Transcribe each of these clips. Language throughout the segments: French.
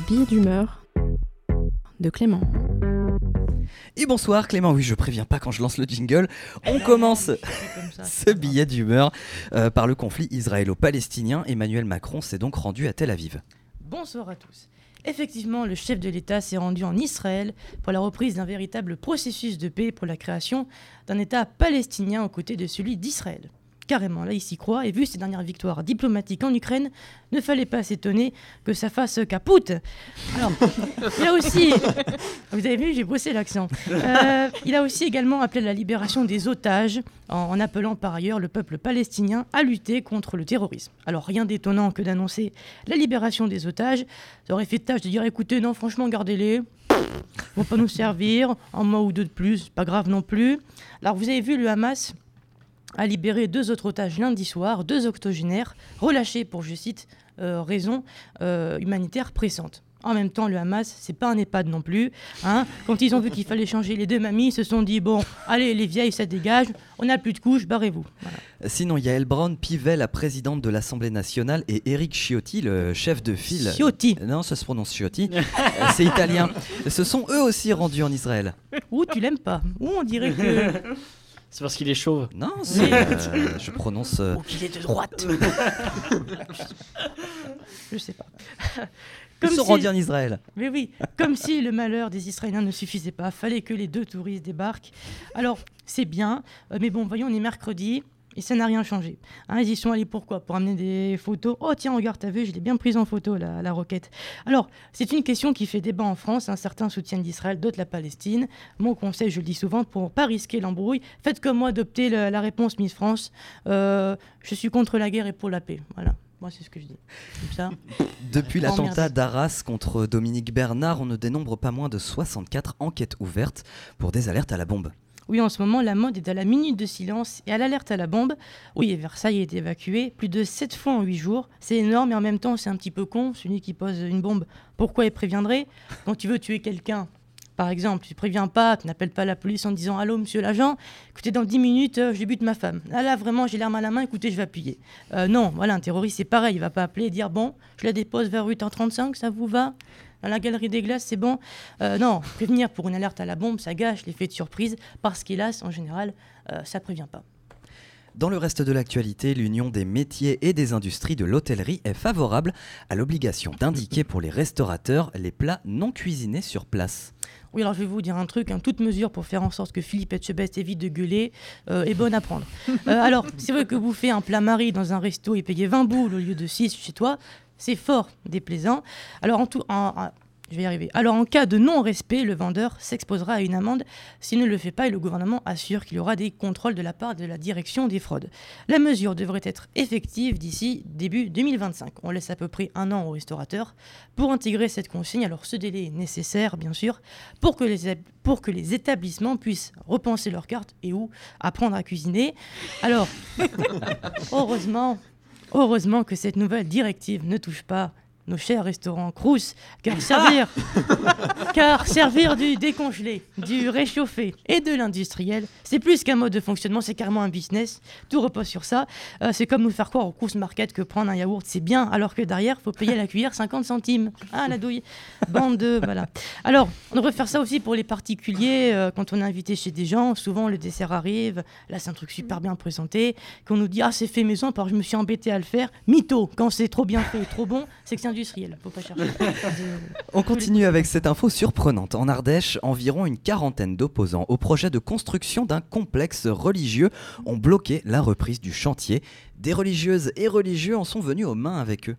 Le billet d'humeur de Clément. Et bonsoir Clément, oui je préviens pas quand je lance le jingle. On commence ce billet d'humeur euh, par le conflit israélo-palestinien. Emmanuel Macron s'est donc rendu à Tel Aviv. Bonsoir à tous. Effectivement, le chef de l'État s'est rendu en Israël pour la reprise d'un véritable processus de paix pour la création d'un État palestinien aux côtés de celui d'Israël carrément, là il s'y croit, et vu ses dernières victoires diplomatiques en Ukraine, ne fallait pas s'étonner que ça fasse capoute. Alors, il a aussi, vous avez vu, j'ai bossé l'accent, euh, il a aussi également appelé à la libération des otages, en, appelant par ailleurs le peuple palestinien à lutter contre le terrorisme. Alors rien d'étonnant que d'annoncer la libération des otages, ça aurait fait tâche de dire écoutez, non franchement gardez-les, vont pas nous servir, un mois ou deux de plus, pas grave non plus. Alors vous avez vu le Hamas a libéré deux autres otages lundi soir, deux octogénaires, relâchés pour, je cite, euh, raison euh, humanitaire pressante. En même temps, le Hamas, c'est pas un EHPAD non plus. Hein. Quand ils ont vu qu'il fallait changer les deux mamies, ils se sont dit bon, allez, les vieilles, ça dégage, on n'a plus de couches, barrez-vous. Sinon, il y a Elbron Pivet, la présidente de l'Assemblée nationale, et Eric Ciotti, le chef de file. Ciotti Non, ça se prononce Ciotti. Euh, c'est italien. Ce sont eux aussi rendus en Israël. Ou tu l'aimes pas. Ou on dirait que. C'est parce qu'il est chauve. Non, c'est. Euh, je prononce. Euh, Ou qu'il est de droite. je sais pas. Comme Ils sont rendus en Israël. Mais oui, comme si le malheur des Israéliens ne suffisait pas, fallait que les deux touristes débarquent. Alors, c'est bien, euh, mais bon, voyons, on est mercredi. Et ça n'a rien changé. Hein, ils y sont allés pourquoi? Pour amener des photos. Oh tiens, regarde, t'as vu, je l'ai bien prise en photo, la, la roquette. Alors, c'est une question qui fait débat en France. Un certain soutiennent d'Israël, d'autres la Palestine. Mon conseil, je le dis souvent, pour pas risquer l'embrouille, faites comme moi, adoptez la, réponse Miss France. Euh, je suis contre la guerre et pour la paix. Voilà. Moi, c'est ce que je dis. ça. Depuis l'attentat d'Arras contre Dominique Bernard, on ne dénombre pas moins de 64 enquêtes ouvertes pour des alertes à la bombe. Oui, en ce moment, la mode est à la minute de silence et à l'alerte à la bombe. Oui, Versailles a été évacué plus de 7 fois en 8 jours. C'est énorme et en même temps, c'est un petit peu con. Celui qui pose une bombe, pourquoi il préviendrait? Quand tu veux tuer quelqu'un, par exemple, tu préviens pas, tu n'appelles pas la police en disant Allô, monsieur l'agent, écoutez, dans 10 minutes, euh, j'ai buté ma femme. Là, là, vraiment, j'ai l'arme à la main, écoutez, je vais appuyer. Euh, non, voilà, un terroriste, c'est pareil, il va pas appeler et dire Bon, je la dépose vers 8h35, ça vous va? Dans la galerie des glaces, c'est bon. Euh, non, prévenir pour une alerte à la bombe, ça gâche l'effet de surprise, parce qu'hélas, en général, euh, ça prévient pas. Dans le reste de l'actualité, l'Union des métiers et des industries de l'hôtellerie est favorable à l'obligation d'indiquer pour les restaurateurs les plats non cuisinés sur place. Oui, alors je vais vous dire un truc, hein, toute mesure pour faire en sorte que Philippe Etchebest évite de gueuler euh, est bonne à prendre. alors, c'est vrai que vous faites un plat mari dans un resto et payez 20 boules au lieu de 6 chez toi, c'est fort déplaisant. Alors en tout, je vais arriver. Alors en cas de non-respect, le vendeur s'exposera à une amende s'il ne le fait pas et le gouvernement assure qu'il y aura des contrôles de la part de la direction des fraudes. La mesure devrait être effective d'ici début 2025. On laisse à peu près un an aux restaurateurs pour intégrer cette consigne. Alors ce délai est nécessaire bien sûr pour que les, pour que les établissements puissent repenser leurs cartes et ou apprendre à cuisiner. Alors heureusement Heureusement que cette nouvelle directive ne touche pas nos chers restaurants Crous, car servir, car servir du décongelé, du réchauffé et de l'industriel, c'est plus qu'un mode de fonctionnement, c'est carrément un business. Tout repose sur ça. Euh, c'est comme nous faire croire au Crous Market que prendre un yaourt c'est bien, alors que derrière faut payer la cuillère 50 centimes. Ah la douille, bande de voilà. Alors on devrait faire ça aussi pour les particuliers euh, quand on est invité chez des gens. Souvent le dessert arrive, là c'est un truc super bien présenté, qu'on nous dit ah c'est fait maison, alors je me suis embêté à le faire. Mytho, quand c'est trop bien fait, trop bon, c'est que c'est industriel. Faut pas chercher. On continue avec cette info surprenante. En Ardèche, environ une quarantaine d'opposants au projet de construction d'un complexe religieux ont bloqué la reprise du chantier. Des religieuses et religieux en sont venus aux mains avec eux.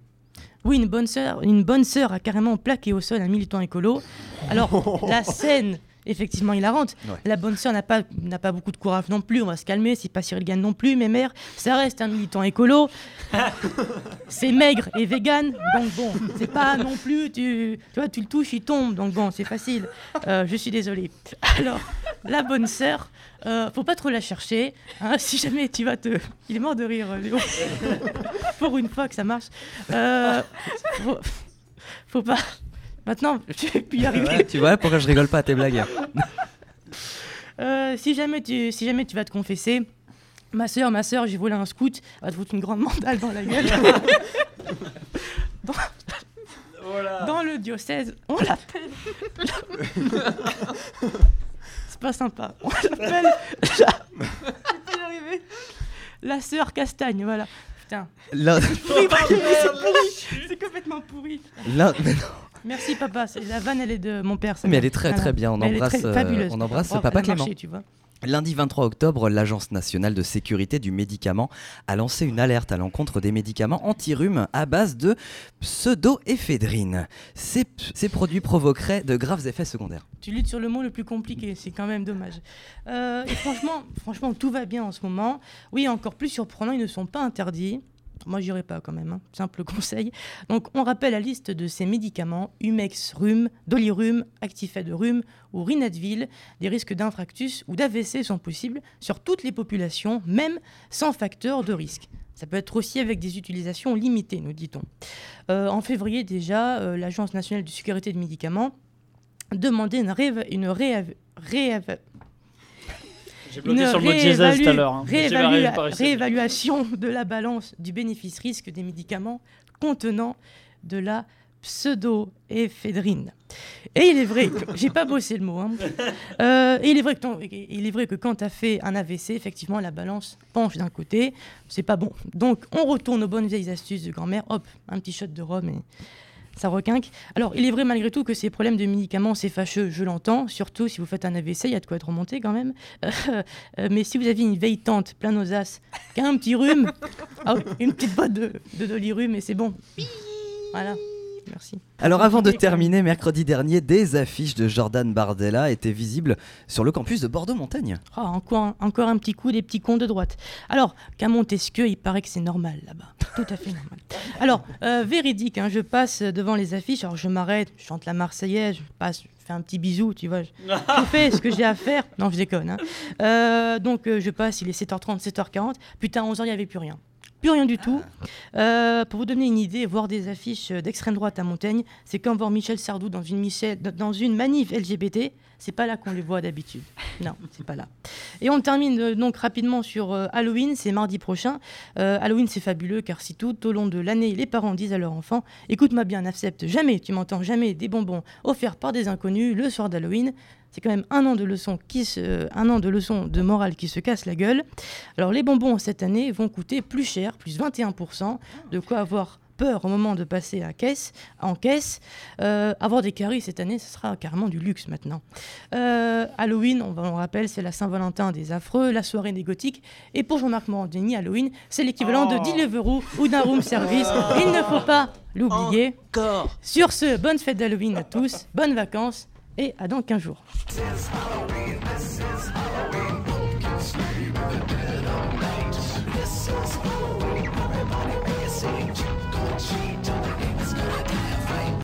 Oui, une bonne sœur, une bonne sœur a carrément plaqué au sol un militant écolo. Alors, la scène effectivement hilarante. La bonne sœur n'a pas, n'a pas beaucoup de courage non plus, on va se calmer, c'est pas Cyril Gann non plus, mais mère, ça reste un militant écolo. c'est maigre et vegan, donc bon, c'est pas non plus, tu, tu vois, tu le touches, il tombe, donc bon, c'est facile. Euh, je suis désolée. Alors, la bonne sœur, euh, faut pas trop la chercher. Hein, si jamais tu vas te. Il est mort de rire, Léo. Pour une fois que ça marche. Euh, faut pas. Maintenant, je vais plus y arriver. tu vois pourquoi je rigole pas à tes blagues euh, si, jamais tu, si jamais tu vas te confesser, ma soeur, ma soeur, j'ai volé un scout, elle va te foutre une grande mandale dans la gueule. dans le diocèse, on l'appelle. C'est pas sympa. On l'appelle. la- Je peux y arriver. La sœur Castagne, voilà. Putain. Pourri. C'est complètement pourri. l'un- mais, non, Merci papa. La vanne, elle est de mon père. mais elle est très très bien. On Mais elle est embrasse, euh, on embrasse Bravo, Papa Clément. Lundi 23 octobre, l'Agence nationale de sécurité du médicament a lancé une alerte à l'encontre des médicaments anti-rhume à base de pseudoéphédrine. Ces, ces produits provoqueraient de graves effets secondaires. Tu luttes sur le mot le plus compliqué, c'est quand même dommage. Euh, et franchement, franchement, tout va bien en ce moment. Oui, encore plus surprenant, ils ne sont pas interdits. Moi, j'irai pas quand même, hein. simple conseil. Donc, on rappelle la liste de ces médicaments Humex rhume, Dolirum, Actifed rhume ou Rinadvil. Des risques d'infarctus ou d'AVC sont possibles sur toutes les populations, même sans facteur de risque. Ça peut être aussi avec des utilisations limitées, nous dit-on. Euh, en février déjà, euh, l'Agence nationale de sécurité des médicaments demandait une, rééva- J'ai bloqué sur le mot diesel tout à l'heure. hein. Réévalua- réévaluation de la balance du bénéfice-risque des médicaments contenant de la pseudoéphédrine. Et il est vrai, j'ai pas bossé le mot, hein. Euh, et il est vrai que, ton- il est vrai que quand tu as fait un AVC, effectivement, la balance penche d'un côté, c'est pas bon. Donc on retourne aux bonnes vieilles astuces de grand-mère, hop, un petit shot de rhum et ça requinque. Alors, il est vrai malgré tout que ces problèmes de médicaments, c'est fâcheux, je l'entends, surtout si vous faites un AVC, il y a de quoi être remonté quand même. Euh, euh, mais si vous avez une vieille tante plein aux as, qui a un petit rhume, ah, une petite boîte de, de dolirum et c'est bon. Voilà, merci. Alors avant de terminer, mercredi dernier, des affiches de Jordan Bardella étaient visibles sur le campus de Bordeaux-Montagne. Ah, encore, un, encore un petit coup des petits cons de droite. Alors, qu'à Montesquieu, il paraît que c'est normal là-bas. Tout à fait normal. Alors, euh, véridique, hein, je passe devant les affiches, alors je m'arrête, je chante la Marseillaise, je passe, je fais un petit bisou, tu vois. Je, je fais ce que j'ai à faire. Non, je déconne. hein. Euh, donc, euh, je passe, il est 7h30, 7h40. Putain, 11h, il n'y avait plus rien. Plus rien du tout. Euh, pour vous donner une idée, voir des affiches d'extrême droite à Montaigne, c'est comme voir Michel Sardou dans une, Michel- dans une manif LGBT. C'est pas là qu'on les voit d'habitude. Non, c'est pas là. Et on termine euh, donc rapidement sur euh, Halloween, c'est mardi prochain. Euh, Halloween, c'est fabuleux car si tout au long de l'année, les parents disent à leur enfant Écoute-moi bien, n'accepte jamais, tu m'entends jamais, des bonbons offerts par des inconnus le soir d'Halloween. C'est quand même un an de leçons qui se, un an de leçons de morale qui se casse la gueule. Alors les bonbons cette année vont coûter plus cher, plus 21%, de quoi avoir peur au moment de passer à caisse, en caisse. Euh, avoir des caries cette année, ce sera carrément du luxe maintenant. Euh, Halloween, on, rappelle, c'est la Saint-Valentin des affreux, la soirée des gothiques. Et pour Jean-Marc Morandini, Halloween, c'est l'équivalent de Deliveroo ou d'un room service. Il ne faut pas l'oublier. Sur ce, bonne fête d'Halloween à tous, bonnes vacances et à dans 15 jours.